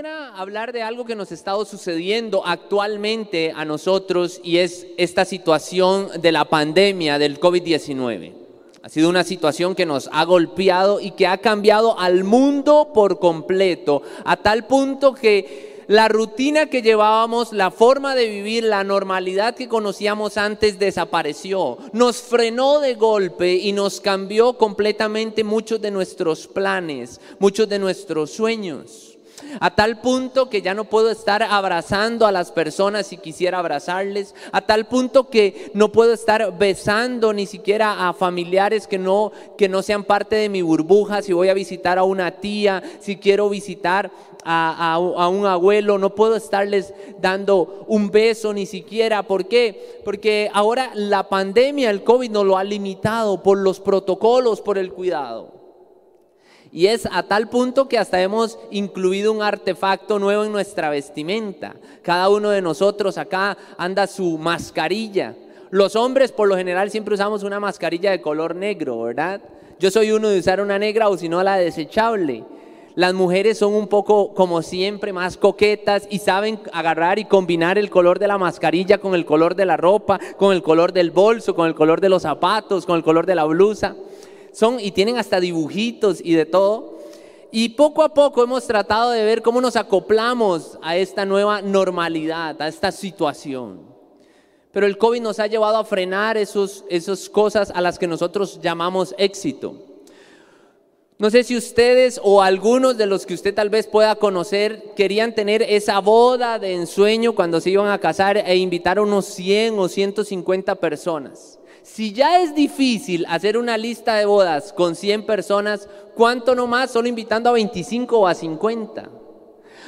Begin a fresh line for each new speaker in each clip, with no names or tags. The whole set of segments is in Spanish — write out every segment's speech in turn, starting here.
Quisiera hablar de algo que nos ha estado sucediendo actualmente a nosotros y es esta situación de la pandemia del COVID-19. Ha sido una situación que nos ha golpeado y que ha cambiado al mundo por completo, a tal punto que la rutina que llevábamos, la forma de vivir, la normalidad que conocíamos antes desapareció. Nos frenó de golpe y nos cambió completamente muchos de nuestros planes, muchos de nuestros sueños a tal punto que ya no puedo estar abrazando a las personas si quisiera abrazarles, a tal punto que no puedo estar besando ni siquiera a familiares que no, que no sean parte de mi burbuja, si voy a visitar a una tía, si quiero visitar a, a, un abuelo, no puedo estarles dando un beso ni siquiera. ¿Por qué? Porque ahora la pandemia, el COVID nos lo ha limitado por los protocolos, por el cuidado. Y es a tal punto que hasta hemos incluido un artefacto nuevo en nuestra vestimenta. Cada uno de nosotros acá anda su mascarilla. Los hombres por lo general siempre usamos una mascarilla de color negro, ¿verdad? Yo soy uno de usar una negra o si no la desechable. Las mujeres son un poco, como siempre, más coquetas y saben agarrar y combinar el color de la mascarilla con el color de la ropa, con el color del bolso, con el color de los zapatos, con el color de la blusa son y tienen hasta dibujitos y de todo. Y poco a poco hemos tratado de ver cómo nos acoplamos a esta nueva normalidad, a esta situación. Pero el COVID nos ha llevado a frenar esas esos cosas a las que nosotros llamamos éxito. No sé si ustedes o algunos de los que usted tal vez pueda conocer querían tener esa boda de ensueño cuando se iban a casar e invitar a unos 100 o 150 personas. Si ya es difícil hacer una lista de bodas con 100 personas, ¿cuánto nomás solo invitando a 25 o a 50?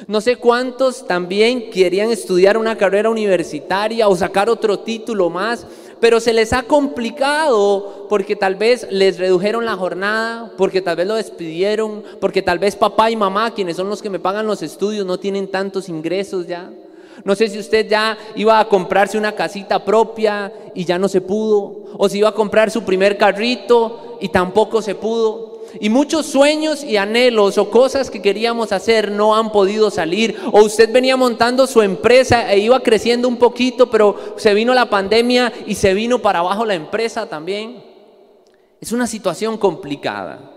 No sé cuántos también querían estudiar una carrera universitaria o sacar otro título más, pero se les ha complicado porque tal vez les redujeron la jornada, porque tal vez lo despidieron, porque tal vez papá y mamá, quienes son los que me pagan los estudios, no tienen tantos ingresos ya. No sé si usted ya iba a comprarse una casita propia y ya no se pudo. O si iba a comprar su primer carrito y tampoco se pudo. Y muchos sueños y anhelos o cosas que queríamos hacer no han podido salir. O usted venía montando su empresa e iba creciendo un poquito, pero se vino la pandemia y se vino para abajo la empresa también. Es una situación complicada.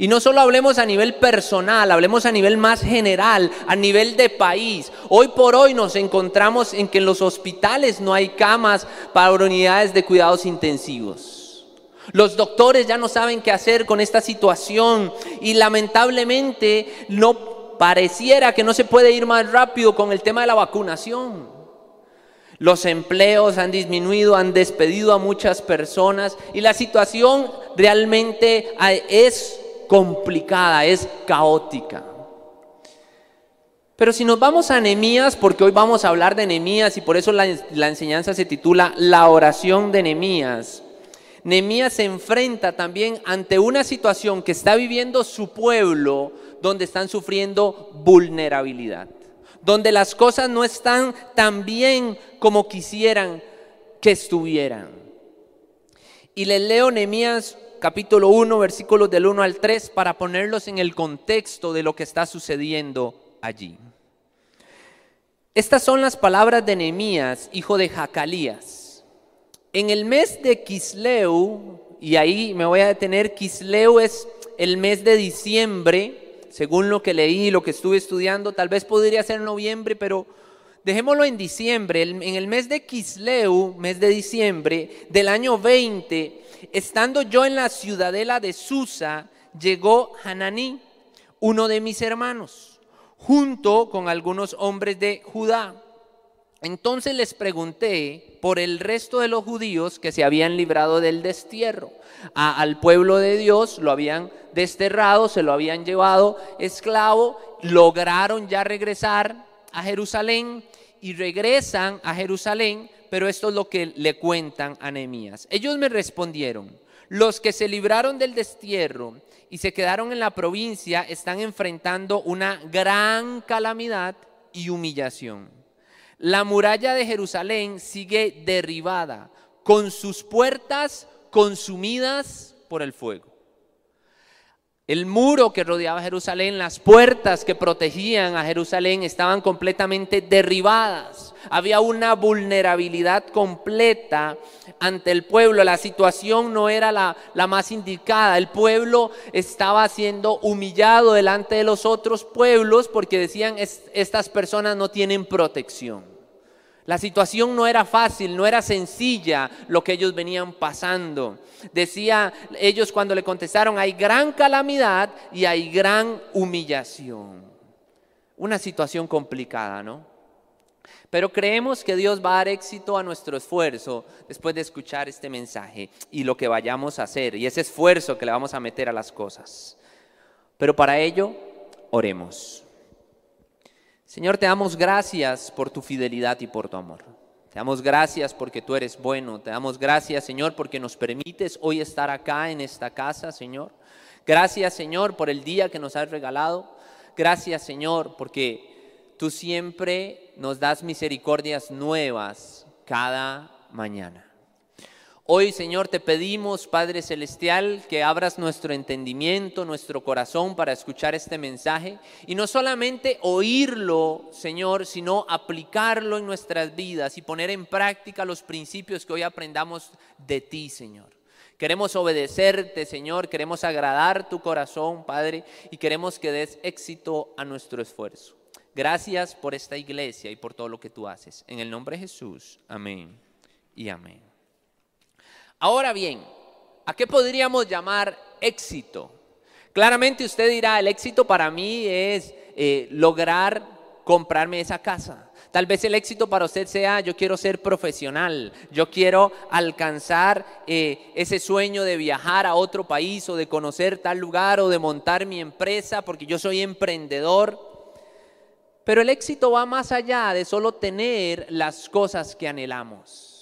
Y no solo hablemos a nivel personal, hablemos a nivel más general, a nivel de país. Hoy por hoy nos encontramos en que en los hospitales no hay camas para unidades de cuidados intensivos. Los doctores ya no saben qué hacer con esta situación y lamentablemente no pareciera que no se puede ir más rápido con el tema de la vacunación. Los empleos han disminuido, han despedido a muchas personas y la situación realmente es complicada, es caótica. Pero si nos vamos a Nehemías, porque hoy vamos a hablar de Nehemías y por eso la, enseñanza se titula La oración de Nehemías. Nehemías se enfrenta también ante una situación que está viviendo su pueblo, donde están sufriendo vulnerabilidad, donde las cosas no están tan bien como quisieran que estuvieran. Y les leo Nehemías capítulo 1, versículos del 1 al 3, para ponerlos en el contexto de lo que está sucediendo allí. Estas son las palabras de Nehemías, hijo de Jacalías. En el mes de Kisleu, y ahí me voy a detener, Kisleu es el mes de diciembre, según lo que leí, lo que estuve estudiando, tal vez podría ser noviembre, pero dejémoslo en diciembre. En el mes de Kisleu, mes de diciembre del año 20, estando yo en la ciudadela de Susa, llegó Hananí, uno de mis hermanos, junto con algunos hombres de Judá. Entonces les pregunté por el resto de los judíos que se habían librado del destierro. al pueblo de Dios lo habían desterrado, se lo habían llevado esclavo, lograron ya regresar a Jerusalén y regresan a Jerusalén pero esto es lo que le cuentan a Nehemías. Ellos me respondieron, los que se libraron del destierro y se quedaron en la provincia están enfrentando una gran calamidad y humillación. La muralla de Jerusalén sigue derribada, con sus puertas consumidas por el fuego. El muro que rodeaba Jerusalén, las puertas que protegían a Jerusalén estaban completamente derribadas. Había una vulnerabilidad completa ante el pueblo. La situación no era la, más indicada. El pueblo estaba siendo humillado delante de los otros pueblos porque decían, estas personas no tienen protección. La situación no era fácil, no era sencilla lo que ellos venían pasando. Decía ellos cuando le contestaron, hay gran calamidad y hay gran humillación. Una situación complicada, ¿no? Pero creemos que Dios va a dar éxito a nuestro esfuerzo después de escuchar este mensaje y lo que vayamos a hacer y ese esfuerzo que le vamos a meter a las cosas. Pero para ello, oremos. Señor, te damos gracias por tu fidelidad y por tu amor. Te damos gracias porque tú eres bueno. Te damos gracias, Señor, porque nos permites hoy estar acá en esta casa, Señor. Gracias, Señor, por el día que nos has regalado. Gracias, Señor, porque tú siempre nos das misericordias nuevas cada mañana. Hoy, Señor, te pedimos, Padre Celestial, que abras nuestro entendimiento, nuestro corazón para escuchar este mensaje y no solamente oírlo, Señor, sino aplicarlo en nuestras vidas y poner en práctica los principios que hoy aprendamos de ti, Señor. Queremos obedecerte, Señor, queremos agradar tu corazón, Padre, y queremos que des éxito a nuestro esfuerzo. Gracias por esta iglesia y por todo lo que tú haces. En el nombre de Jesús, amén y amén. Ahora bien, ¿a qué podríamos llamar éxito? Claramente usted dirá, el éxito para mí es eh, lograr comprarme esa casa. Tal vez el éxito para usted sea, yo quiero ser profesional, yo quiero alcanzar eh, ese sueño de viajar a otro país o de conocer tal lugar o de montar mi empresa porque yo soy emprendedor. Pero el éxito va más allá de solo tener las cosas que anhelamos.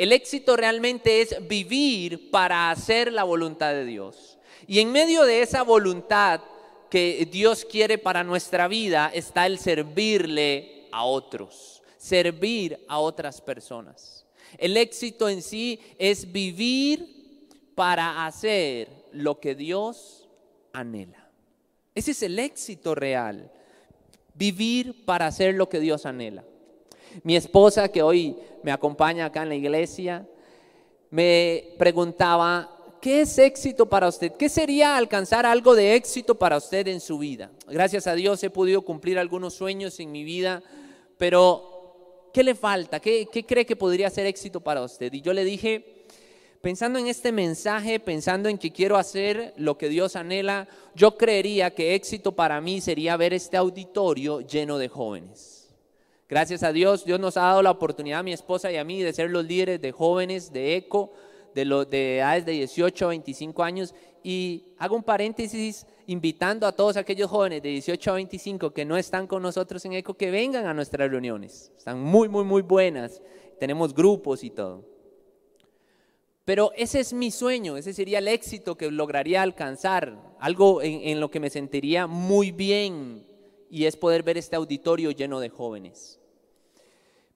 El éxito realmente es vivir para hacer la voluntad de Dios. Y en medio de esa voluntad que Dios quiere para nuestra vida está el servirle a otros, servir a otras personas. El éxito en sí es vivir para hacer lo que Dios anhela. Ese es el éxito real, vivir para hacer lo que Dios anhela. Mi esposa, que hoy me acompaña acá en la iglesia, me preguntaba, ¿qué es éxito para usted? ¿Qué sería alcanzar algo de éxito para usted en su vida? Gracias a Dios he podido cumplir algunos sueños en mi vida, pero ¿qué le falta? ¿Qué, qué cree que podría ser éxito para usted? Y yo le dije, pensando en este mensaje, pensando en que quiero hacer lo que Dios anhela, yo creería que éxito para mí sería ver este auditorio lleno de jóvenes. Gracias a Dios, Dios nos ha dado la oportunidad a mi esposa y a mí de ser los líderes de jóvenes de ECO, de, de edades de 18 a 25 años. Y hago un paréntesis invitando a todos aquellos jóvenes de 18 a 25 que no están con nosotros en ECO que vengan a nuestras reuniones. Están muy, muy, muy buenas. Tenemos grupos y todo. Pero ese es mi sueño, ese sería el éxito que lograría alcanzar, algo en, en lo que me sentiría muy bien y es poder ver este auditorio lleno de jóvenes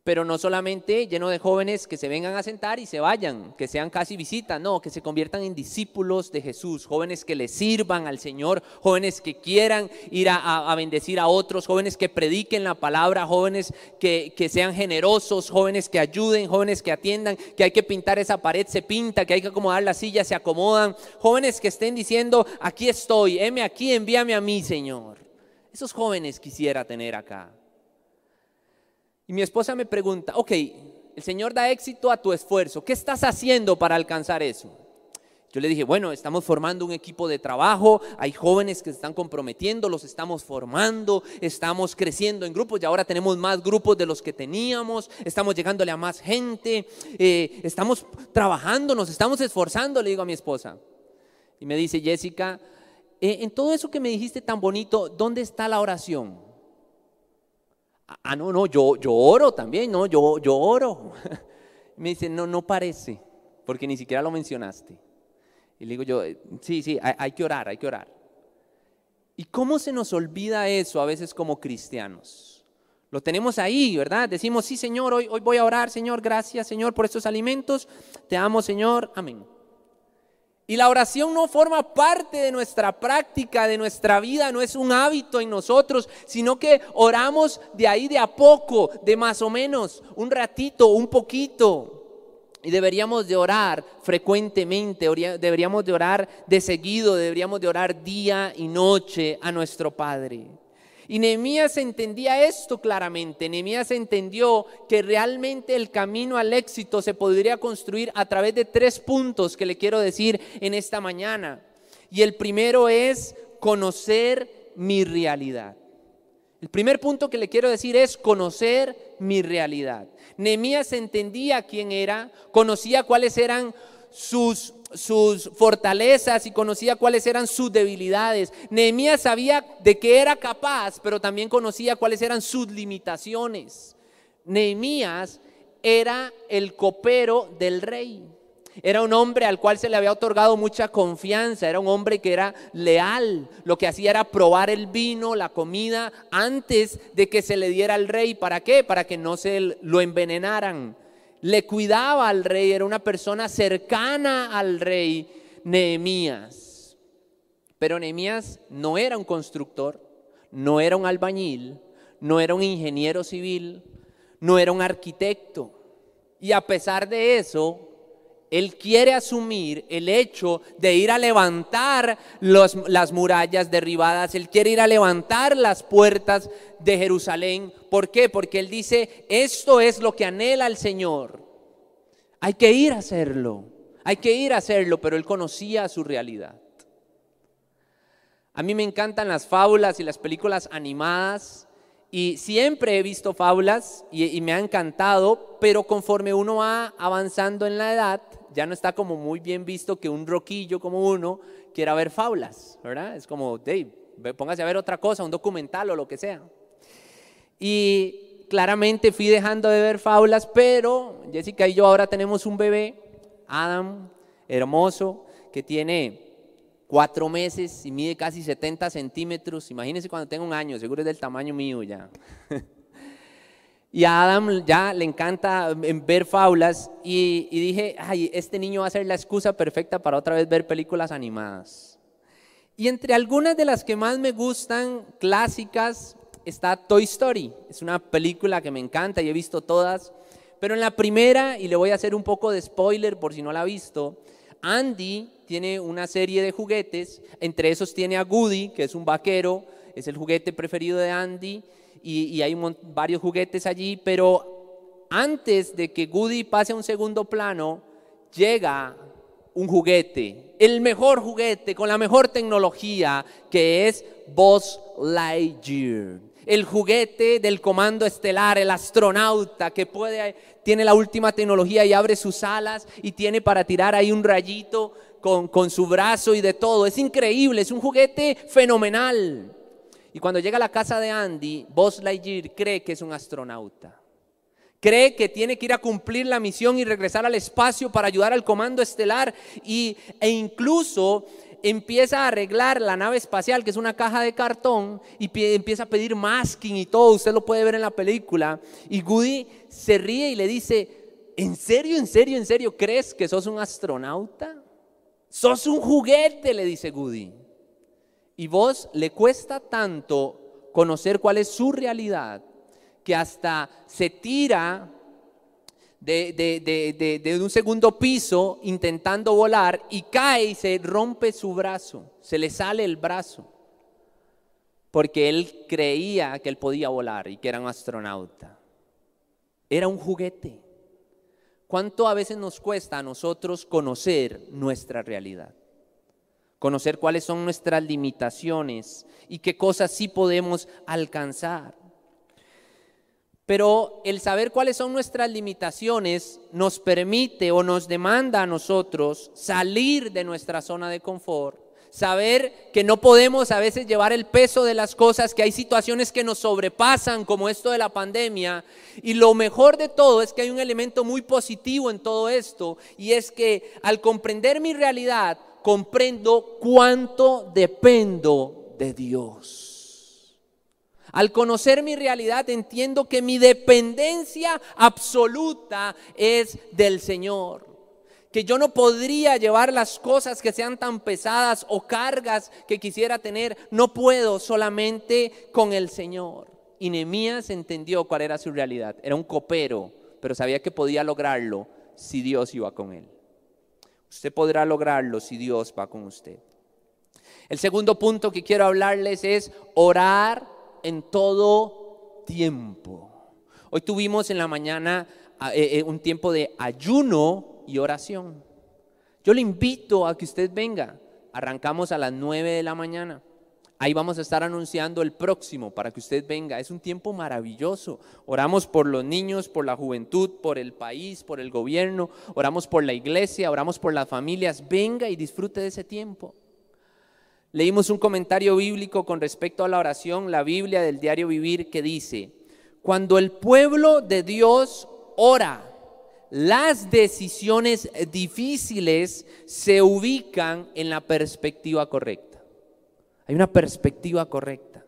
pero no solamente lleno de jóvenes que se vengan a sentar y se vayan, que sean casi visitas, no, que se conviertan en discípulos de Jesús, jóvenes que le sirvan al Señor, jóvenes que quieran ir a, bendecir a otros, jóvenes que prediquen la palabra, jóvenes que, que, sean generosos, jóvenes que ayuden, jóvenes que atiendan, que hay que pintar esa pared, se pinta, que hay que acomodar la silla, se acomodan, jóvenes que estén diciendo, aquí estoy, heme aquí, envíame a mí, Señor. Esos jóvenes quisiera tener acá. Y mi esposa me pregunta, ok, el Señor da éxito a tu esfuerzo, ¿qué estás haciendo para alcanzar eso? Yo le dije, bueno, estamos formando un equipo de trabajo, hay jóvenes que se están comprometiendo, los estamos formando, estamos creciendo en grupos y ahora tenemos más grupos de los que teníamos, estamos llegándole a más gente, eh, estamos trabajando, nos estamos esforzando, le digo a mi esposa. Y me dice, Jessica, eh, en todo eso que me dijiste tan bonito, ¿dónde está la oración? Ah, no, no, yo, yo oro también, no, yo, yo oro. Me dice, no, no parece, porque ni siquiera lo mencionaste. Y le digo yo, sí, sí, hay, que orar, hay que orar. ¿Y cómo se nos olvida eso a veces como cristianos? Lo tenemos ahí, ¿verdad? Decimos, sí, Señor, hoy, hoy voy a orar, Señor, gracias, Señor, por estos alimentos. Te amo, Señor, amén. Y la oración no forma parte de nuestra práctica, de nuestra vida, no es un hábito en nosotros, sino que oramos de ahí de a poco, de más o menos, un ratito, un poquito. Y deberíamos de orar frecuentemente, deberíamos de orar de seguido, deberíamos de orar día y noche a nuestro Padre. Y Nehemías entendía esto claramente. Nehemías entendió que realmente el camino al éxito se podría construir a través de tres puntos que le quiero decir en esta mañana. Y el primero es conocer mi realidad. El primer punto que le quiero decir es conocer mi realidad. Nehemías entendía quién era, conocía cuáles eran sus sus fortalezas y conocía cuáles eran sus debilidades. Nehemías sabía de qué era capaz, pero también conocía cuáles eran sus limitaciones. Nehemías era el copero del rey. Era un hombre al cual se le había otorgado mucha confianza, era un hombre que era leal. Lo que hacía era probar el vino, la comida, antes de que se le diera al rey. ¿Para qué? Para que no se lo envenenaran le cuidaba al rey, era una persona cercana al rey Nehemías. Pero Nehemías no era un constructor, no era un albañil, no era un ingeniero civil, no era un arquitecto. Y a pesar de eso, él quiere asumir el hecho de ir a levantar las murallas derribadas, Él quiere ir a levantar las puertas de Jerusalén. ¿Por qué? Porque Él dice, esto es lo que anhela el Señor. Hay que ir a hacerlo, hay que ir a hacerlo, pero Él conocía su realidad. A mí me encantan las fábulas y las películas animadas y siempre he visto fábulas y, me ha encantado, pero conforme uno va avanzando en la edad, ya no está como muy bien visto que un roquillo como uno quiera ver faulas, ¿verdad? Es como, Dave, póngase a ver otra cosa, un documental o lo que sea. Y claramente fui dejando de ver faulas, pero Jessica y yo ahora tenemos un bebé, Adam, hermoso, que tiene cuatro meses y mide casi 70 centímetros. Imagínense cuando tenga un año, seguro es del tamaño mío ya. Y a Adam ya le encanta em, ver faulas y, dije, ay, este niño va a ser la excusa perfecta para otra vez ver películas animadas. Y entre algunas de las que más me gustan, clásicas, está Toy Story. Es una película que me encanta y he visto todas. Pero en la primera, y le voy a hacer un poco de spoiler por si no la ha visto, Andy tiene una serie de juguetes, entre esos tiene a Goody, que es un vaquero, es el juguete preferido de Andy y, hay varios juguetes allí, pero antes de que Goody pase a un segundo plano, llega un juguete, el mejor juguete con la mejor tecnología, que es Buzz Lightyear. El juguete del comando estelar, el astronauta que puede, tiene la última tecnología y abre sus alas y tiene para tirar ahí un rayito con, su brazo y de todo. Es increíble, es un juguete fenomenal. Y cuando llega a la casa de Andy, Buzz Lightyear cree que es un astronauta. Cree que tiene que ir a cumplir la misión y regresar al espacio para ayudar al comando estelar y, e incluso empieza a arreglar la nave espacial, que es una caja de cartón, y empieza a pedir masking y todo. Usted lo puede ver en la película. Y Goody se ríe y le dice, ¿en serio, en serio, en serio crees que sos un astronauta? Sos un juguete, le dice Goody y vos le cuesta tanto conocer cuál es su realidad que hasta se tira de, un segundo piso intentando volar y cae y se rompe su brazo, se le sale el brazo, porque él creía que él podía volar y que era un astronauta. Era un juguete. ¿Cuánto a veces nos cuesta a nosotros conocer nuestra realidad? conocer cuáles son nuestras limitaciones y qué cosas sí podemos alcanzar. Pero el saber cuáles son nuestras limitaciones nos permite o nos demanda a nosotros salir de nuestra zona de confort, saber que no podemos a veces llevar el peso de las cosas, que hay situaciones que nos sobrepasan, como esto de la pandemia. Y lo mejor de todo es que hay un elemento muy positivo en todo esto, y es que al comprender mi realidad, comprendo cuánto dependo de Dios. Al conocer mi realidad entiendo que mi dependencia absoluta es del Señor. Que yo no podría llevar las cosas que sean tan pesadas o cargas que quisiera tener. No puedo solamente con el Señor. Y Nehemías entendió cuál era su realidad. Era un copero, pero sabía que podía lograrlo si Dios iba con él. Usted podrá lograrlo si Dios va con usted. El segundo punto que quiero hablarles es orar en todo tiempo. Hoy tuvimos en la mañana ah, eh, eh, un tiempo de ayuno y oración. Yo le invito a que usted venga. Arrancamos a las 9 de la mañana. Ahí vamos a estar anunciando el próximo para que usted venga. Es un tiempo maravilloso. Oramos por los niños, por la juventud, por el país, por el gobierno. Oramos por la iglesia, oramos por las familias. Venga y disfrute de ese tiempo. Leímos un comentario bíblico con respecto a la oración, la Biblia del diario Vivir, que dice, cuando el pueblo de Dios ora, las decisiones difíciles se ubican en la perspectiva correcta. Hay una perspectiva correcta.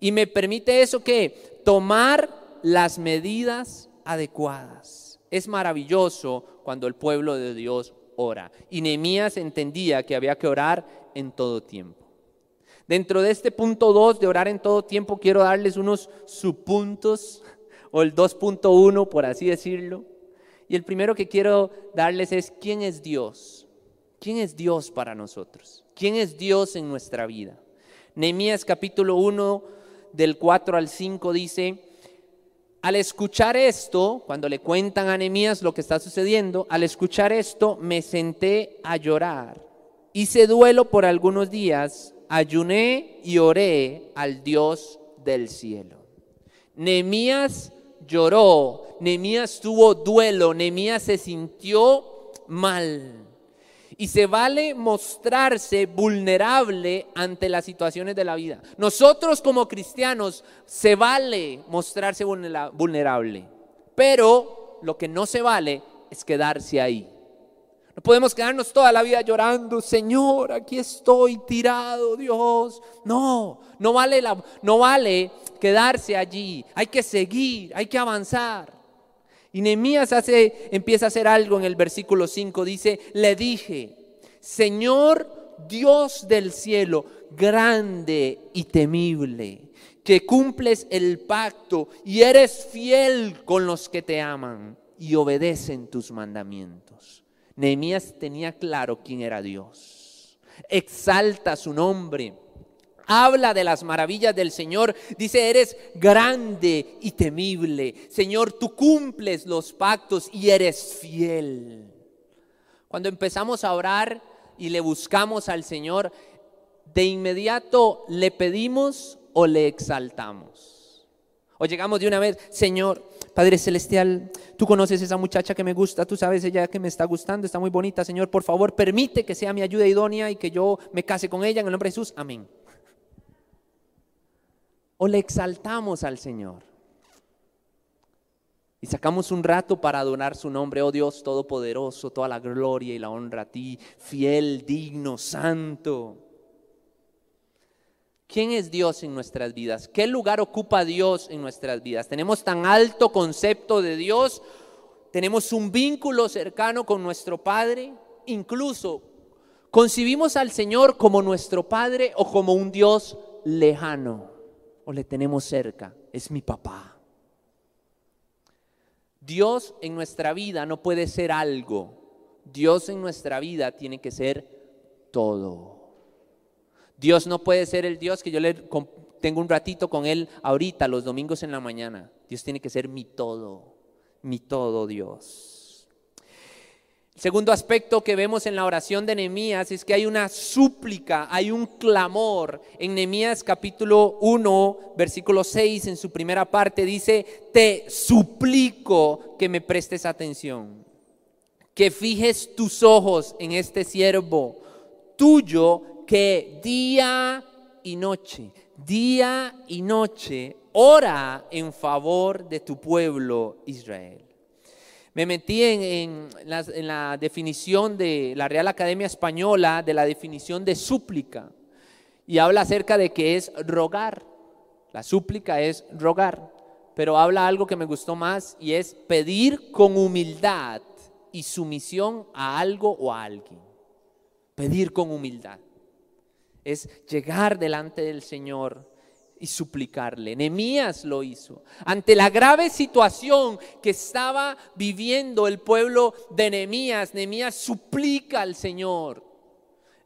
Y me permite eso que tomar las medidas adecuadas. Es maravilloso cuando el pueblo de Dios ora. Y Nehemías entendía que había que orar en todo tiempo. Dentro de este punto 2 de orar en todo tiempo, quiero darles unos subpuntos, o el 2.1, por así decirlo. Y el primero que quiero darles es, ¿quién es Dios? ¿Quién es Dios para nosotros? ¿Quién es Dios en nuestra vida? Nehemías capítulo 1 del 4 al 5 dice, al escuchar esto, cuando le cuentan a Nehemías lo que está sucediendo, al escuchar esto me senté a llorar. Hice duelo por algunos días, ayuné y oré al Dios del cielo. Nehemías lloró, Nehemías tuvo duelo, Nehemías se sintió mal. Y se vale mostrarse vulnerable ante las situaciones de la vida. Nosotros como cristianos se vale mostrarse vulnerable. Pero lo que no se vale es quedarse ahí. No podemos quedarnos toda la vida llorando, Señor, aquí estoy tirado, Dios. No, no vale, la, no vale quedarse allí. Hay que seguir, hay que avanzar. Y Nehemías hace, empieza a hacer algo en el versículo 5. Dice, le dije, Señor Dios del cielo, grande y temible, que cumples el pacto y eres fiel con los que te aman y obedecen tus mandamientos. Nehemías tenía claro quién era Dios. Exalta su nombre habla de las maravillas del Señor. Dice, eres grande y temible. Señor, tú cumples los pactos y eres fiel. Cuando empezamos a orar y le buscamos al Señor, de inmediato le pedimos o le exaltamos. O llegamos de una vez, Señor, Padre Celestial, tú conoces esa muchacha que me gusta, tú sabes ella que me está gustando, está muy bonita, Señor, por favor, permite que sea mi ayuda idónea y que yo me case con ella en el nombre de Jesús. Amén o le exaltamos al Señor. Y sacamos un rato para adorar su nombre, oh Dios Todopoderoso, toda la gloria y la honra a ti, fiel, digno, santo. ¿Quién es Dios en nuestras vidas? ¿Qué lugar ocupa Dios en nuestras vidas? ¿Tenemos tan alto concepto de Dios? ¿Tenemos un vínculo cercano con nuestro Padre? Incluso, ¿concibimos al Señor como nuestro Padre o como un Dios lejano? O le tenemos cerca? Es mi papá. Dios en nuestra vida no puede ser algo. Dios en nuestra vida tiene que ser todo. Dios no puede ser el Dios que yo le tengo un ratito con Él ahorita, los domingos en la mañana. Dios tiene que ser mi todo, mi todo Dios. Segundo aspecto que vemos en la oración de Nehemías es que hay una súplica, hay un clamor. En Nehemías capítulo 1, versículo 6, en su primera parte dice, te suplico que me prestes atención, que fijes tus ojos en este siervo tuyo que día y noche, día y noche ora en favor de tu pueblo Israel. Me metí en, la, definición de la Real Academia Española, de la definición de súplica, y habla acerca de que es rogar. La súplica es rogar, pero habla algo que me gustó más y es pedir con humildad y sumisión a algo o a alguien. Pedir con humildad. Es llegar delante del Señor y suplicarle. Nehemías lo hizo. Ante la grave situación que estaba viviendo el pueblo de Nehemías, Nehemías suplica al Señor.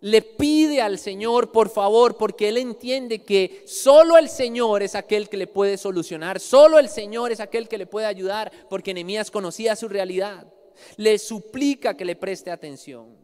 Le pide al Señor, por favor, porque él entiende que solo el Señor es aquel que le puede solucionar, solo el Señor es aquel que le puede ayudar, porque Nehemías conocía su realidad. Le suplica que le preste atención.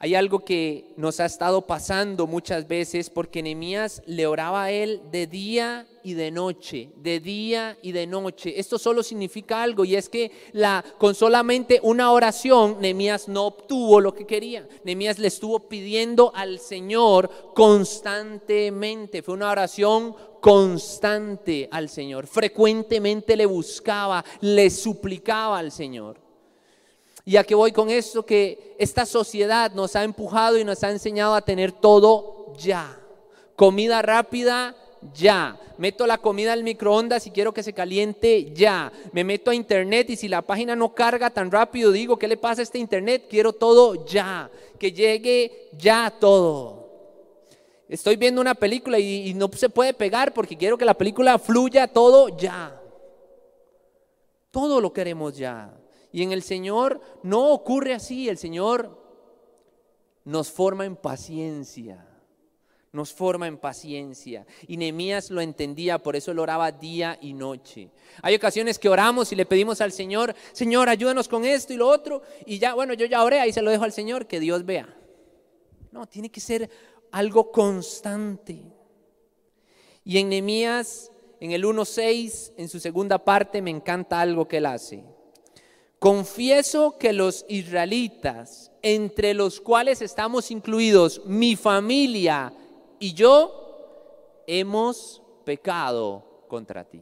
Hay algo que nos ha estado pasando muchas veces porque Nehemías le oraba a él de día y de noche, de día y de noche. Esto solo significa algo y es que la, con solamente una oración Nehemías no obtuvo lo que quería. Nehemías le estuvo pidiendo al Señor constantemente. Fue una oración constante al Señor. Frecuentemente le buscaba, le suplicaba al Señor. Y a qué voy con esto, que esta sociedad nos ha empujado y nos ha enseñado a tener todo ya. Comida rápida, ya. Meto la comida al microondas y quiero que se caliente ya. Me meto a internet y si la página no carga tan rápido, digo, ¿qué le pasa a este internet? Quiero todo ya. Que llegue ya todo. Estoy viendo una película y, y no se puede pegar porque quiero que la película fluya todo ya. Todo lo queremos ya. Y en el Señor no ocurre así, el Señor nos forma en paciencia, nos forma en paciencia. Y Nehemías lo entendía, por eso lo oraba día y noche. Hay ocasiones que oramos y le pedimos al Señor, Señor, ayúdanos con esto y lo otro, y ya, bueno, yo ya oré, ahí se lo dejo al Señor, que Dios vea. No, tiene que ser algo constante. Y en Nehemías, en el 1.6, en su segunda parte, me encanta algo que él hace. Confieso que los israelitas, entre los cuales estamos incluidos mi familia y yo, hemos pecado contra ti.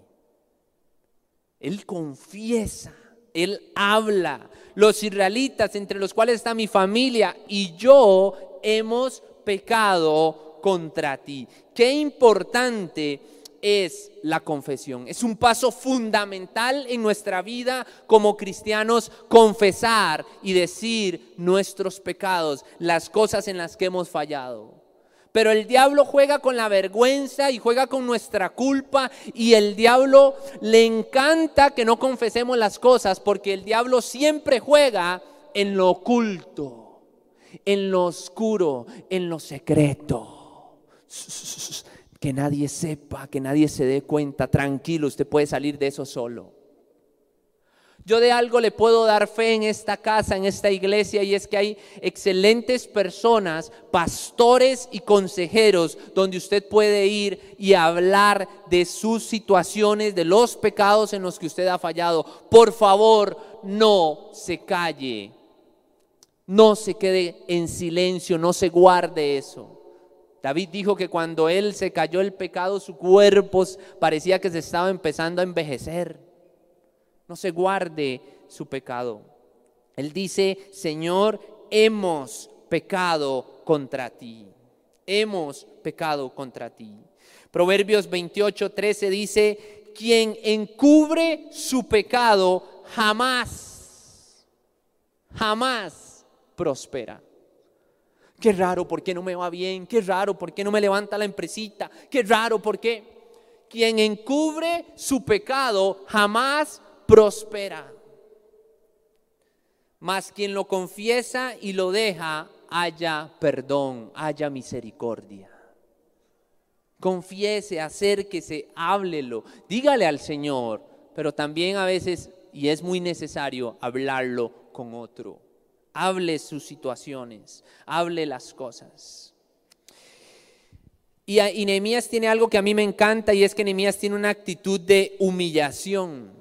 Él confiesa, él habla. Los israelitas, entre los cuales está mi familia y yo, hemos pecado contra ti. Qué importante es la confesión. Es un paso fundamental en nuestra vida como cristianos confesar y decir nuestros pecados, las cosas en las que hemos fallado. Pero el diablo juega con la vergüenza y juega con nuestra culpa y el diablo le encanta que no confesemos las cosas porque el diablo siempre juega en lo oculto, en lo oscuro, en lo secreto que nadie sepa, que nadie se dé cuenta. Tranquilo, usted puede salir de eso solo. Yo de algo le puedo dar fe en esta casa, en esta iglesia, y es que hay excelentes personas, pastores y consejeros, donde usted puede ir y hablar de sus situaciones, de los pecados en los que usted ha fallado. Por favor, no se calle, no se quede en silencio, no se guarde eso. David dijo que cuando él se cayó el pecado, su cuerpo parecía que se estaba empezando a envejecer. No se guarde su pecado. Él dice, Señor, hemos pecado contra ti. Hemos pecado contra ti. Proverbios 28, 13 dice, quien encubre su pecado jamás, jamás prospera. Qué raro, ¿por qué no me va bien? Qué raro, ¿por qué no me levanta la empresita? Qué raro, ¿por qué? Quien encubre su pecado jamás prospera. Mas quien lo confiesa y lo deja, haya perdón, haya misericordia. Confiese, acérquese, háblelo, dígale al Señor, pero también a veces, y es muy necesario, hablarlo con otro hable sus situaciones, hable las cosas. Y, y Nehemías tiene algo que a mí me encanta y es que Nehemías tiene una actitud de humillación.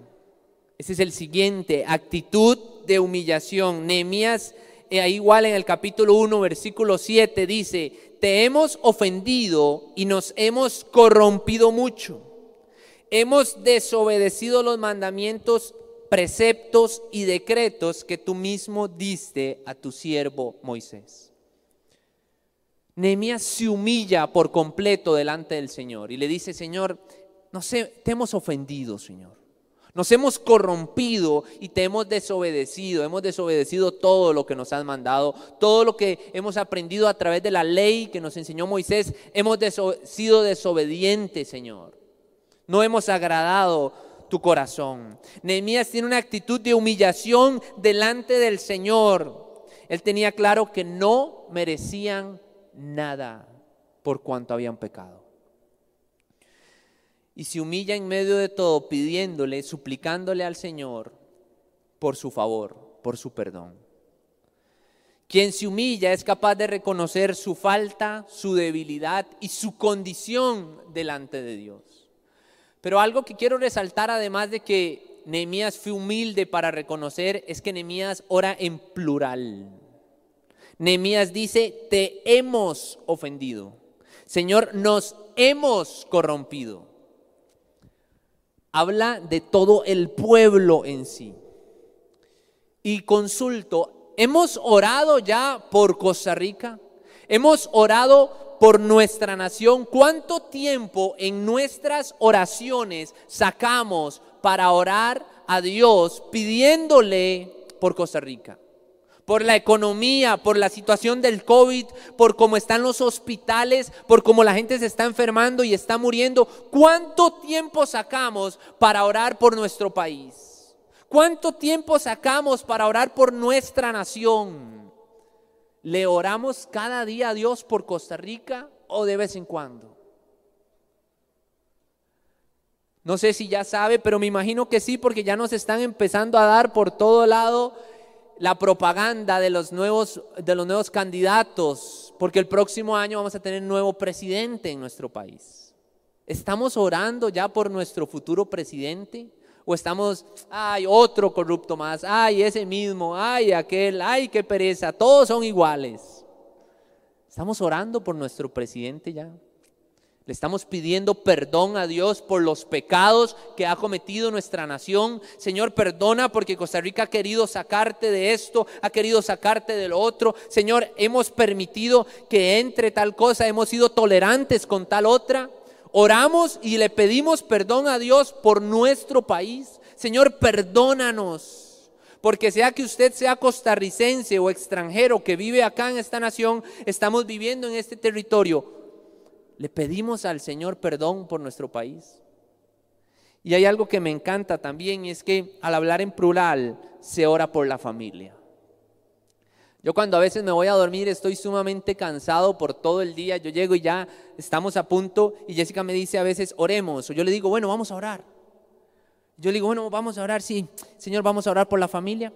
Ese es el siguiente, actitud de humillación. Nehemías, eh, igual en el capítulo 1, versículo 7, dice, te hemos ofendido y nos hemos corrompido mucho. Hemos desobedecido los mandamientos preceptos y decretos que tú mismo diste a tu siervo Moisés. Nehemías se humilla por completo delante del Señor y le dice, Señor, no sé, te hemos ofendido, Señor. Nos hemos corrompido y te hemos desobedecido. Hemos desobedecido todo lo que nos has mandado, todo lo que hemos aprendido a través de la ley que nos enseñó Moisés. Hemos sido desobedientes, Señor. No hemos agradado tu corazón. Nehemías tiene una actitud de humillación delante del Señor. Él tenía claro que no merecían nada por cuanto habían pecado y se humilla en medio de todo pidiéndole, suplicándole al Señor por su favor, por su perdón. Quien se humilla es capaz de reconocer su falta, su debilidad y su condición delante de Dios. Pero algo que quiero resaltar, además de que Nehemías fue humilde para reconocer, es que Nehemías ora en plural. Nehemías dice, te hemos ofendido. Señor, nos hemos corrompido habla de todo el pueblo en sí. Y consulto, ¿hemos orado ya por Costa Rica? ¿Hemos orado por nuestra nación? ¿Cuánto tiempo en nuestras oraciones sacamos para orar a Dios pidiéndole por Costa Rica? por la economía, por la situación del COVID, por cómo están los hospitales, por cómo la gente se está enfermando y está muriendo. ¿Cuánto tiempo sacamos para orar por nuestro país? ¿Cuánto tiempo sacamos para orar por nuestra nación? ¿Le oramos cada día a Dios por Costa Rica o de vez en cuando? No sé si ya sabe, pero me imagino que sí, porque ya nos están empezando a dar por todo lado la propaganda de los nuevos, de los nuevos candidatos, porque el próximo año vamos a tener nuevo presidente en nuestro país. ¿Estamos orando ya por nuestro futuro presidente? ¿O estamos, ay, otro corrupto más, ay, ese mismo, ay, aquel, ay, qué pereza, todos son iguales? ¿Estamos orando por nuestro presidente ya? Le estamos pidiendo perdón a Dios por los pecados que ha cometido nuestra nación. Señor, perdona porque Costa Rica ha querido sacarte de esto, ha querido sacarte de lo otro. Señor, hemos permitido que entre tal cosa, hemos sido tolerantes con tal otra. Oramos y le pedimos perdón a Dios por nuestro país. Señor, perdónanos. Porque sea que usted sea costarricense o extranjero que vive acá en esta nación, estamos viviendo en este territorio le pedimos al Señor perdón por nuestro país. Y hay algo que me encanta también y es que al hablar en plural se ora por la familia. Yo cuando a veces me voy a dormir estoy sumamente cansado por todo el día. Yo llego y ya estamos a punto y Jessica me dice a veces oremos. O yo le digo, bueno, vamos a orar. Yo le digo, bueno, vamos a orar, sí. Señor, vamos a orar por la familia.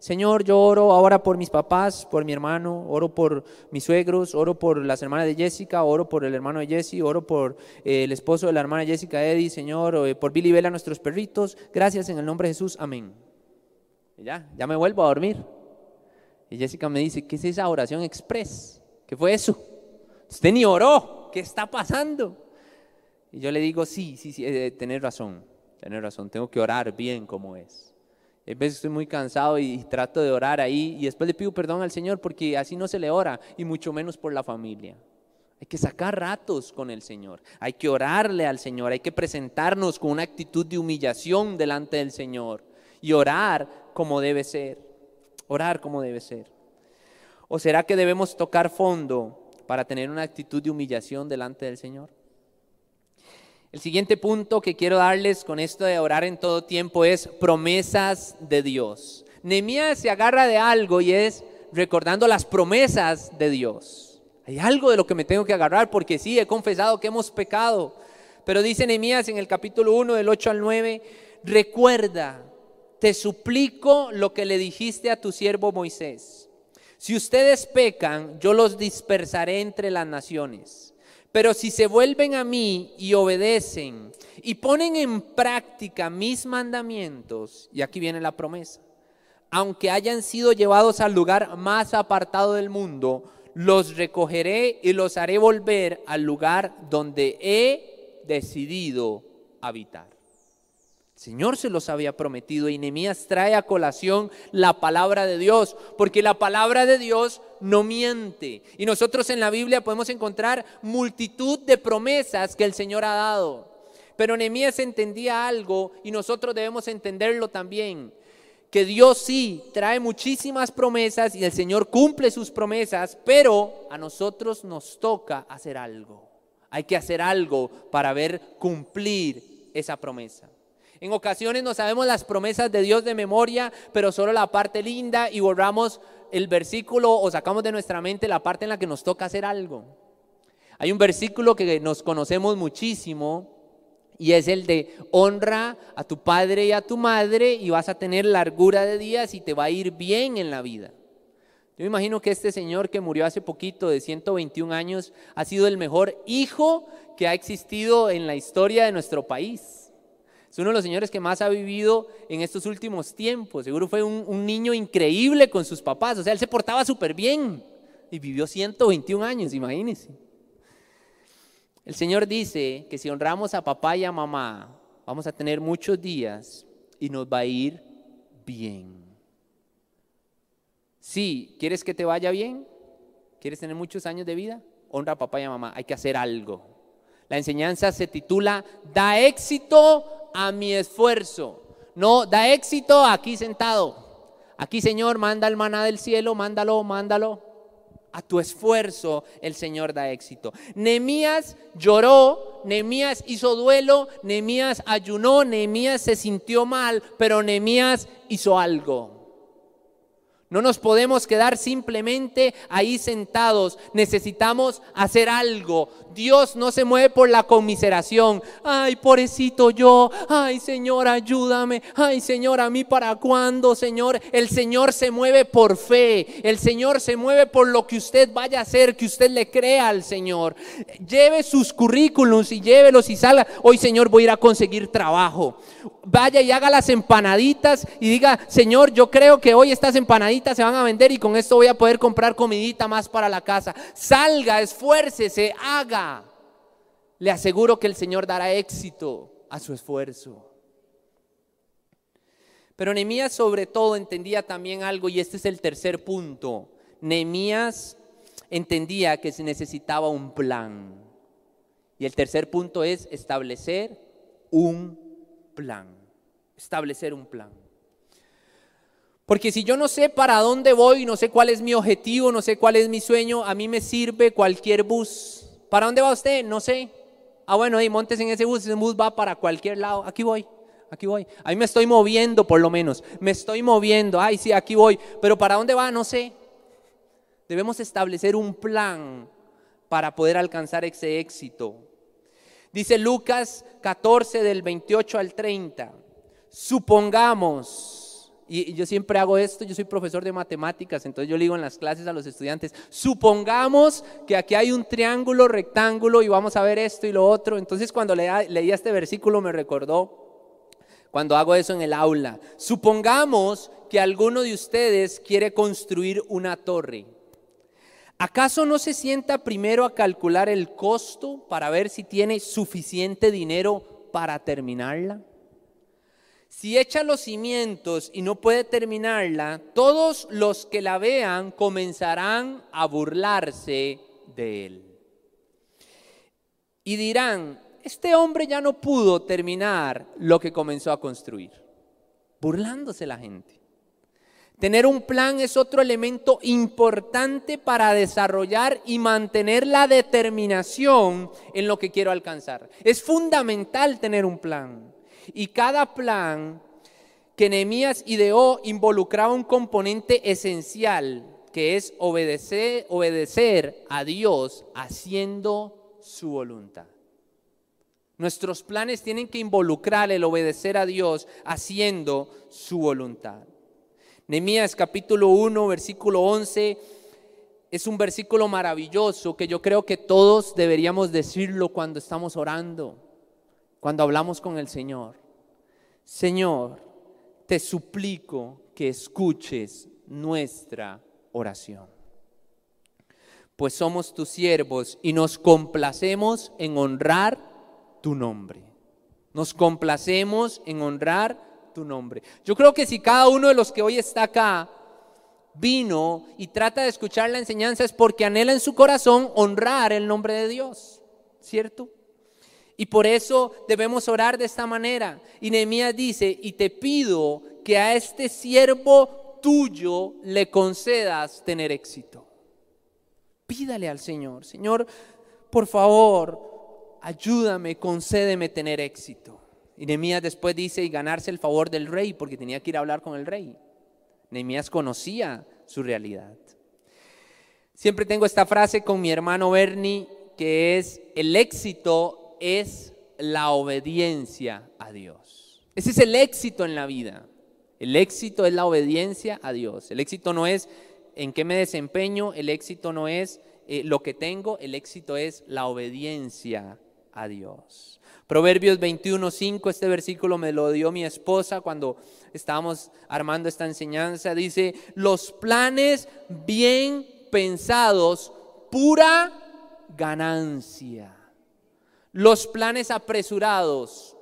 Señor, yo oro ahora por mis papás, por mi hermano, oro por mis suegros, oro por las hermanas de Jessica, oro por el hermano de Jesse, oro por eh, el esposo de la hermana Jessica, Eddie, Señor, eh, por Billy Bella, nuestros perritos. Gracias en el nombre de Jesús, amén. Y ya, ya me vuelvo a dormir. Y Jessica me dice, ¿qué es esa oración express? ¿Qué fue eso? Usted ni oró, ¿qué está pasando? Y yo le digo, sí, sí, sí, eh, tener razón, tener razón, tengo que orar bien como es. A veces estoy muy cansado y trato de orar ahí y después le pido perdón al Señor porque así no se le ora y mucho menos por la familia. Hay que sacar ratos con el Señor, hay que orarle al Señor, hay que presentarnos con una actitud de humillación delante del Señor y orar como debe ser, orar como debe ser. ¿O será que debemos tocar fondo para tener una actitud de humillación delante del Señor? El siguiente punto que quiero darles con esto de orar en todo tiempo es promesas de Dios. Nehemías se agarra de algo y es recordando las promesas de Dios. Hay algo de lo que me tengo que agarrar porque sí, he confesado que hemos pecado. Pero dice Nehemías en el capítulo 1 del 8 al 9, recuerda, te suplico lo que le dijiste a tu siervo Moisés. Si ustedes pecan, yo los dispersaré entre las naciones pero si se vuelven a mí y obedecen y ponen en práctica mis mandamientos, y aquí viene la promesa, aunque hayan sido llevados al lugar más apartado del mundo, los recogeré y los haré volver al lugar donde he decidido habitar. Señor se los había prometido y Nehemías trae a colación la palabra de Dios, porque la palabra de Dios no miente. Y nosotros en la Biblia podemos encontrar multitud de promesas que el Señor ha dado. Pero Nehemías entendía algo y nosotros debemos entenderlo también. Que Dios sí trae muchísimas promesas y el Señor cumple sus promesas, pero a nosotros nos toca hacer algo. Hay que hacer algo para ver cumplir esa promesa. En ocasiones no sabemos las promesas de Dios de memoria, pero solo la parte linda y borramos el versículo o sacamos de nuestra mente la parte en la que nos toca hacer algo. Hay un versículo que nos conocemos muchísimo y es el de honra a tu padre y a tu madre y vas a tener largura de días y te va a ir bien en la vida. Yo me imagino que este señor que murió hace poquito de 121 años ha sido el mejor hijo que ha existido en la historia de nuestro país. Es uno de los señores que más ha vivido en estos últimos tiempos. Seguro fue un, niño increíble con sus papás. O sea, él se portaba súper bien y vivió 121 años, imagínense. El Señor dice que si honramos a papá y a mamá, vamos a tener muchos días y nos va a ir bien. Sí, ¿quieres que te vaya bien? ¿Quieres tener muchos años de vida? Honra a papá y a mamá. Hay que hacer algo. La enseñanza se titula Da éxito a mi esfuerzo. No, da éxito aquí sentado. Aquí, Señor, manda el maná del cielo, mándalo, mándalo. A tu esfuerzo el Señor da éxito. Nemías lloró, Nemías hizo duelo, Nemías ayunó, Nemías se sintió mal, pero Nemías hizo algo. No nos podemos quedar simplemente ahí sentados. Necesitamos hacer algo. Dios no se mueve por la conmiseración. Ay, pobrecito yo. Ay, Señor, ayúdame. Ay, Señor, a mí para cuándo, Señor. El Señor se mueve por fe. El Señor se mueve por lo que usted vaya a hacer, que usted le crea al Señor. Lleve sus currículums y llévelos y salga. Hoy, Señor, voy a ir a conseguir trabajo. Vaya y haga las empanaditas y diga, Señor, yo creo que hoy estas empanaditas se van a vender y con esto voy a poder comprar comidita más para la casa. Salga, esfuércese, haga. Le aseguro que el Señor dará éxito a su esfuerzo. Pero Nehemías sobre todo entendía también algo y este es el tercer punto. Nehemías entendía que se necesitaba un plan. Y el tercer punto es establecer un plan. Establecer un plan. Porque si yo no sé para dónde voy, no sé cuál es mi objetivo, no sé cuál es mi sueño, a mí me sirve cualquier bus. ¿Para dónde va usted? No sé. Ah, bueno, ahí montes en ese bus, ese bus va para cualquier lado. Aquí voy, aquí voy. Ahí me estoy moviendo por lo menos. Me estoy moviendo. Ay, sí, aquí voy. Pero ¿para dónde va? No sé. Debemos establecer un plan para poder alcanzar ese éxito. Dice Lucas 14 del 28 al 30. Supongamos y yo siempre hago esto, yo soy profesor de matemáticas, entonces yo le digo en las clases a los estudiantes, supongamos que aquí hay un triángulo, rectángulo y vamos a ver esto y lo otro. Entonces cuando leía, este versículo me recordó cuando hago eso en el aula. Supongamos que alguno de ustedes quiere construir una torre. ¿Acaso no se sienta primero a calcular el costo para ver si tiene suficiente dinero para terminarla? Si echa los cimientos y no puede terminarla, todos los que la vean comenzarán a burlarse de él. Y dirán, este hombre ya no pudo terminar lo que comenzó a construir. Burlándose la gente. Tener un plan es otro elemento importante para desarrollar y mantener la determinación en lo que quiero alcanzar. Es fundamental tener un plan. Y cada plan que Nehemías ideó involucraba un componente esencial, que es obedecer, obedecer a Dios haciendo su voluntad. Nuestros planes tienen que involucrar el obedecer a Dios haciendo su voluntad. Nehemías capítulo 1, versículo 11 es un versículo maravilloso que yo creo que todos deberíamos decirlo cuando estamos orando cuando hablamos con el Señor. Señor, te suplico que escuches nuestra oración. Pues somos tus siervos y nos complacemos en honrar tu nombre. Nos complacemos en honrar tu nombre. Yo creo que si cada uno de los que hoy está acá vino y trata de escuchar la enseñanza es porque anhela en su corazón honrar el nombre de Dios, ¿cierto? Y por eso debemos orar de esta manera. Y Nehemías dice, y te pido que a este siervo tuyo le concedas tener éxito. Pídale al Señor, Señor, por favor, ayúdame, concédeme tener éxito. Y Nehemías después dice, y ganarse el favor del rey, porque tenía que ir a hablar con el rey. Nehemías conocía su realidad. Siempre tengo esta frase con mi hermano Bernie, que es, el éxito es la obediencia a Dios. Ese es el éxito en la vida. El éxito es la obediencia a Dios. El éxito no es en qué me desempeño, el éxito no es eh, lo que tengo, el éxito es la obediencia a Dios. Proverbios 21:5, este versículo me lo dio mi esposa cuando estábamos armando esta enseñanza. Dice, los planes bien pensados, pura ganancia. Los planes apresurados,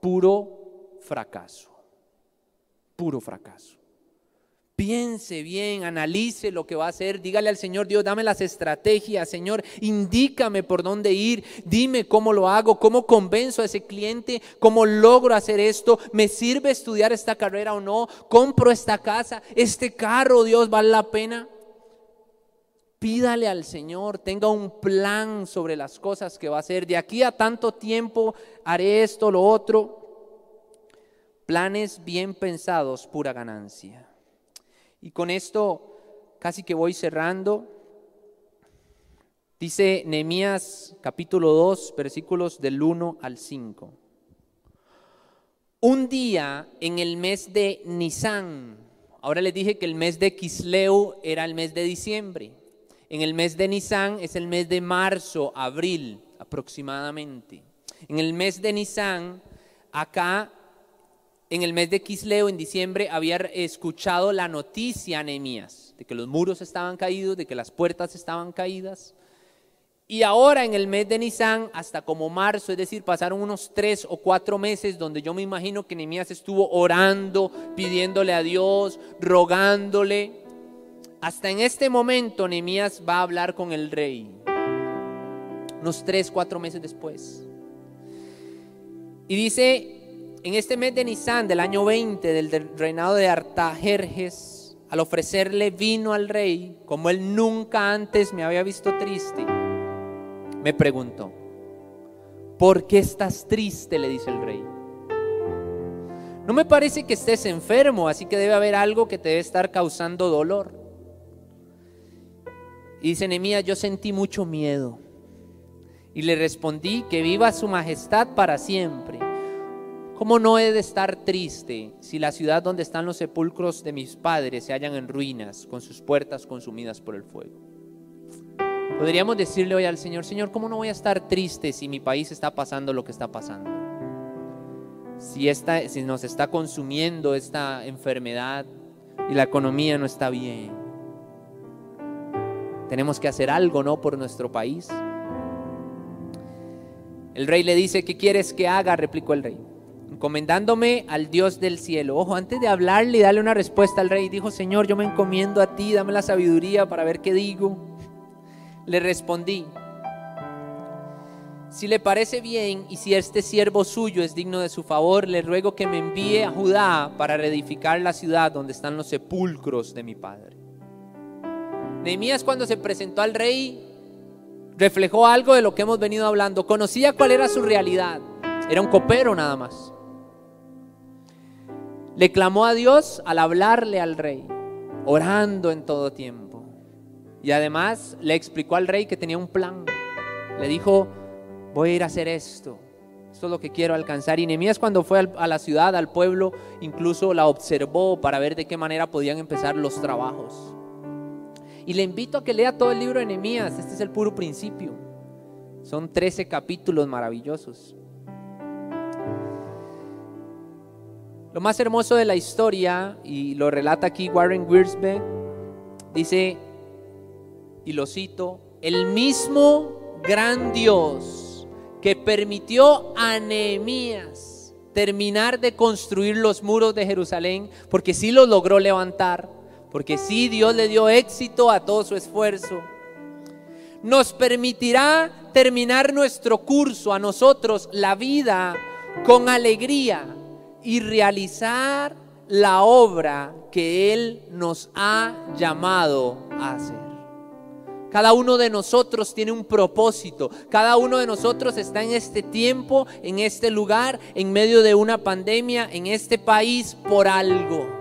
puro fracaso. Puro fracaso. Piense bien, analice lo que va a hacer, dígale al Señor, Dios, dame las estrategias, Señor, indícame por dónde ir, dime cómo lo hago, cómo convenzo a ese cliente, cómo logro hacer esto, me sirve estudiar esta carrera o no, compro esta casa, este carro, Dios, vale la pena. Pídale al Señor, tenga un plan sobre las cosas que va a hacer. De aquí a tanto tiempo haré esto, lo otro. Planes bien pensados, pura ganancia. Y con esto casi que voy cerrando. Dice Nehemías capítulo 2, versículos del 1 al 5. Un día en el mes de Nisan, ahora les dije que el mes de Kisleu era el mes de diciembre. En el mes de Nisan es el mes de marzo, abril aproximadamente. En el mes de Nisan, acá en el mes de Quisleo, en diciembre, había escuchado la noticia a Nehemías de que los muros estaban caídos, de que las puertas estaban caídas. Y ahora en el mes de Nisan, hasta como marzo, es decir, pasaron unos tres o cuatro meses donde yo me imagino que Nehemías estuvo orando, pidiéndole a Dios, rogándole. Hasta en este momento Nehemías va a hablar con el rey. Unos tres, cuatro meses después. Y dice en este mes de Nisan del año 20 del, reinado de Artajerjes, al ofrecerle vino al rey, como él nunca antes me había visto triste, me preguntó, ¿por qué estás triste? le dice el rey. No me parece que estés enfermo, así que debe haber algo que te debe estar causando dolor. Y dice Nehemías, yo sentí mucho miedo. Y le respondí que viva su majestad para siempre. ¿Cómo no he de estar triste si la ciudad donde están los sepulcros de mis padres se hallan en ruinas, con sus puertas consumidas por el fuego? Podríamos decirle hoy al Señor, Señor, ¿cómo no voy a estar triste si mi país está pasando lo que está pasando? Si, esta, si nos está consumiendo esta enfermedad y la economía no está bien. Tenemos que hacer algo, ¿no? Por nuestro país. El rey le dice, ¿qué quieres que haga? replicó el rey encomendándome al Dios del cielo. Ojo, antes de hablarle y darle una respuesta al rey, dijo, Señor, yo me encomiendo a ti, dame la sabiduría para ver qué digo. Le respondí, si le parece bien y si este siervo suyo es digno de su favor, le ruego que me envíe a Judá para reedificar la ciudad donde están los sepulcros de mi padre. Nehemías cuando se presentó al rey reflejó algo de lo que hemos venido hablando. Conocía cuál era su realidad. Era un copero nada más. Le clamó a Dios al hablarle al rey, orando en todo tiempo. Y además le explicó al rey que tenía un plan. Le dijo, voy a ir a hacer esto. Esto es lo que quiero alcanzar. Y Nehemías cuando fue a la ciudad, al pueblo, incluso la observó para ver de qué manera podían empezar los trabajos. Y le invito a que lea todo el libro de Nehemías. Este es el puro principio. Son 13 capítulos maravillosos. Lo más hermoso de la historia, y lo relata aquí Warren Wiersbe, dice, y lo cito, el mismo gran Dios que permitió a Nehemías terminar de construir los muros de Jerusalén, porque sí los logró levantar, porque sí Dios le dio éxito a todo su esfuerzo, nos permitirá terminar nuestro curso a nosotros, la vida, con alegría y realizar la obra que Él nos ha llamado a hacer. Cada uno de nosotros tiene un propósito. Cada uno de nosotros está en este tiempo, en este lugar, en medio de una pandemia, en este país por algo.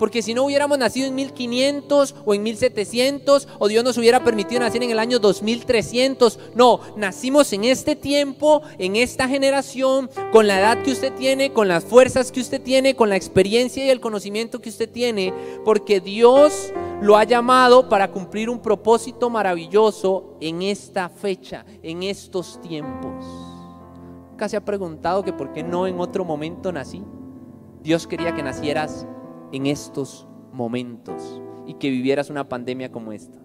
Porque si no hubiéramos nacido en 1500 o en 1700 o Dios nos hubiera permitido nacer en el año 2300. No, nacimos en este tiempo, en esta generación, con la edad que usted tiene, con las fuerzas que usted tiene, con la experiencia y el conocimiento que usted tiene. Porque Dios lo ha llamado para cumplir un propósito maravilloso en esta fecha, en estos tiempos. ¿Nunca se ha preguntado que por qué no en otro momento nací? Dios quería que nacieras en estos momentos y que vivieras una pandemia como esta.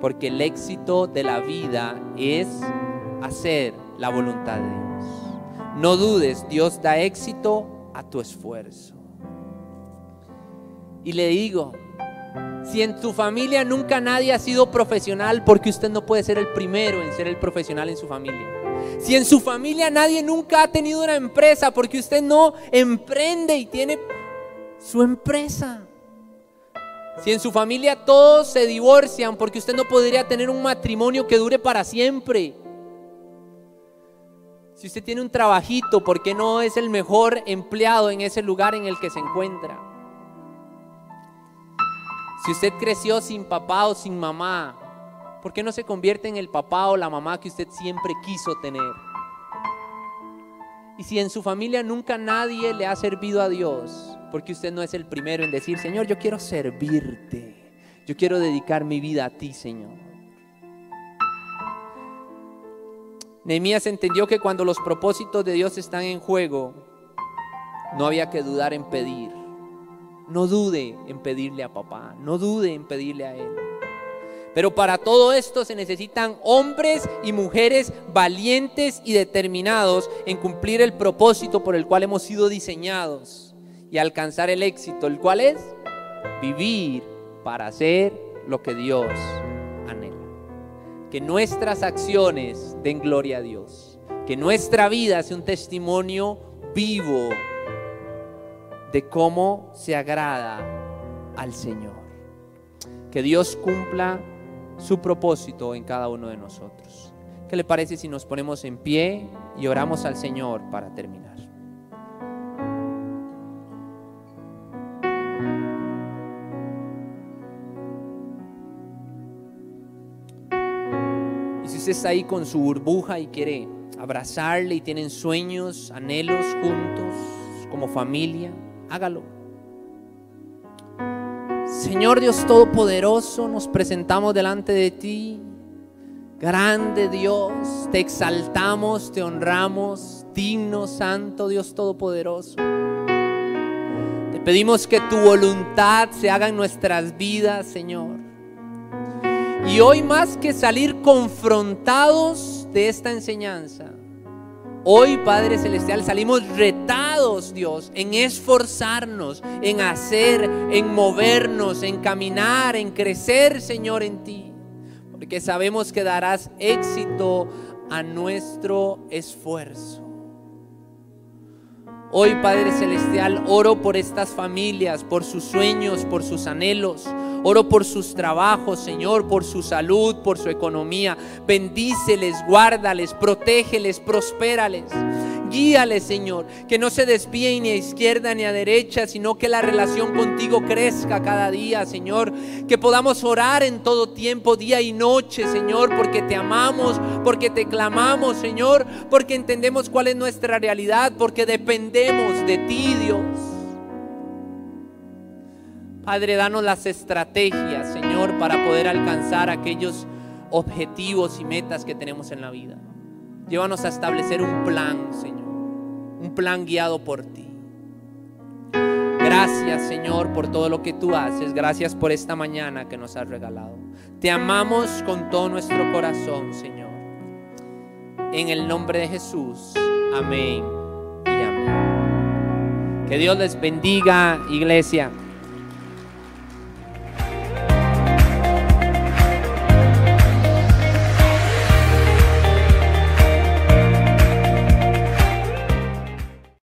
Porque el éxito de la vida es hacer la voluntad de Dios. No dudes, Dios da éxito a tu esfuerzo. Y le digo, si en tu familia nunca nadie ha sido profesional, porque usted no puede ser el primero en ser el profesional en su familia. Si en su familia nadie nunca ha tenido una empresa porque usted no emprende y tiene su empresa. Si en su familia todos se divorcian porque usted no podría tener un matrimonio que dure para siempre. Si usted tiene un trabajito, porque no es el mejor empleado en ese lugar en el que se encuentra? Si usted creció sin papá o sin mamá, ¿Por qué no se convierte en el papá o la mamá que usted siempre quiso tener? Y si en su familia nunca nadie le ha servido a Dios, porque usted no es el primero en decir, Señor, yo quiero servirte, yo quiero dedicar mi vida a ti, Señor. Nehemías entendió que cuando los propósitos de Dios están en juego, no había que dudar en pedir. No dude en pedirle a papá, no dude en pedirle a él. Pero para todo esto se necesitan hombres y mujeres valientes y determinados en cumplir el propósito por el cual hemos sido diseñados y alcanzar el éxito, el cual es vivir para hacer lo que Dios anhela. Que nuestras acciones den gloria a Dios. Que nuestra vida sea un testimonio vivo de cómo se agrada al Señor. Que Dios cumpla su propósito en cada uno de nosotros. ¿Qué le parece si nos ponemos en pie y oramos al Señor para terminar? Y si usted está ahí con su burbuja y quiere abrazarle y tienen sueños, anhelos juntos, como familia, hágalo. Señor Dios Todopoderoso, nos presentamos delante de ti. Grande Dios, te exaltamos, te honramos, digno, santo Dios Todopoderoso. Te pedimos que tu voluntad se haga en nuestras vidas, Señor. Y hoy más que salir confrontados de esta enseñanza, Hoy, Padre Celestial, salimos retados, Dios, en esforzarnos, en hacer, en movernos, en caminar, en crecer, Señor, en ti. Porque sabemos que darás éxito a nuestro esfuerzo. Hoy, Padre Celestial, oro por estas familias, por sus sueños, por sus anhelos. Oro por sus trabajos, Señor, por su salud, por su economía. Bendíceles, guárdales, protégeles, prospérales. Guíales, Señor, que no se desvíen ni a izquierda ni a derecha, sino que la relación contigo crezca cada día, Señor. Que podamos orar en todo tiempo, día y noche, Señor, porque te amamos, porque te clamamos, Señor, porque entendemos cuál es nuestra realidad, porque dependemos de ti, Dios. Padre, danos las estrategias, Señor, para poder alcanzar aquellos objetivos y metas que tenemos en la vida. Llévanos a establecer un plan, Señor, un plan guiado por ti. Gracias, Señor, por todo lo que tú haces. Gracias por esta mañana que nos has regalado. Te amamos con todo nuestro corazón, Señor. En el nombre de Jesús. Amén y amén. Que Dios les bendiga, iglesia.